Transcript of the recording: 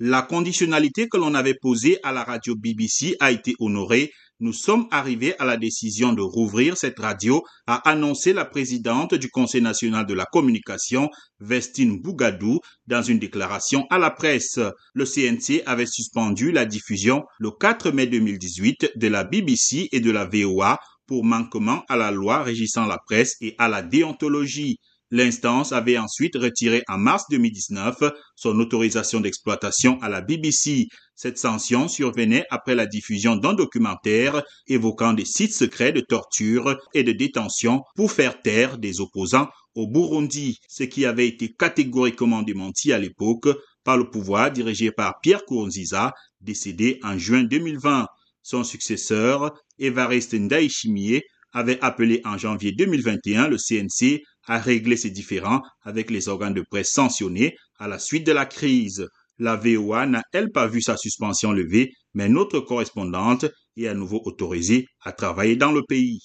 La conditionnalité que l'on avait posée à la radio BBC a été honorée. Nous sommes arrivés à la décision de rouvrir cette radio, a annoncé la présidente du Conseil national de la communication, Vestine Bougadou, dans une déclaration à la presse. Le CNC avait suspendu la diffusion le 4 mai 2018 de la BBC et de la VOA pour manquement à la loi régissant la presse et à la déontologie. L'instance avait ensuite retiré en mars 2019 son autorisation d'exploitation à la BBC. Cette sanction survenait après la diffusion d'un documentaire évoquant des sites secrets de torture et de détention pour faire taire des opposants au Burundi, ce qui avait été catégoriquement démenti à l'époque par le pouvoir dirigé par Pierre Kouronziza, décédé en juin 2020. Son successeur, Evariste Ndayishimiye, avait appelé en janvier 2021 le CNC à régler ses différends avec les organes de presse sanctionnés à la suite de la crise. La VOA n'a, elle, pas vu sa suspension levée, mais notre correspondante est à nouveau autorisée à travailler dans le pays.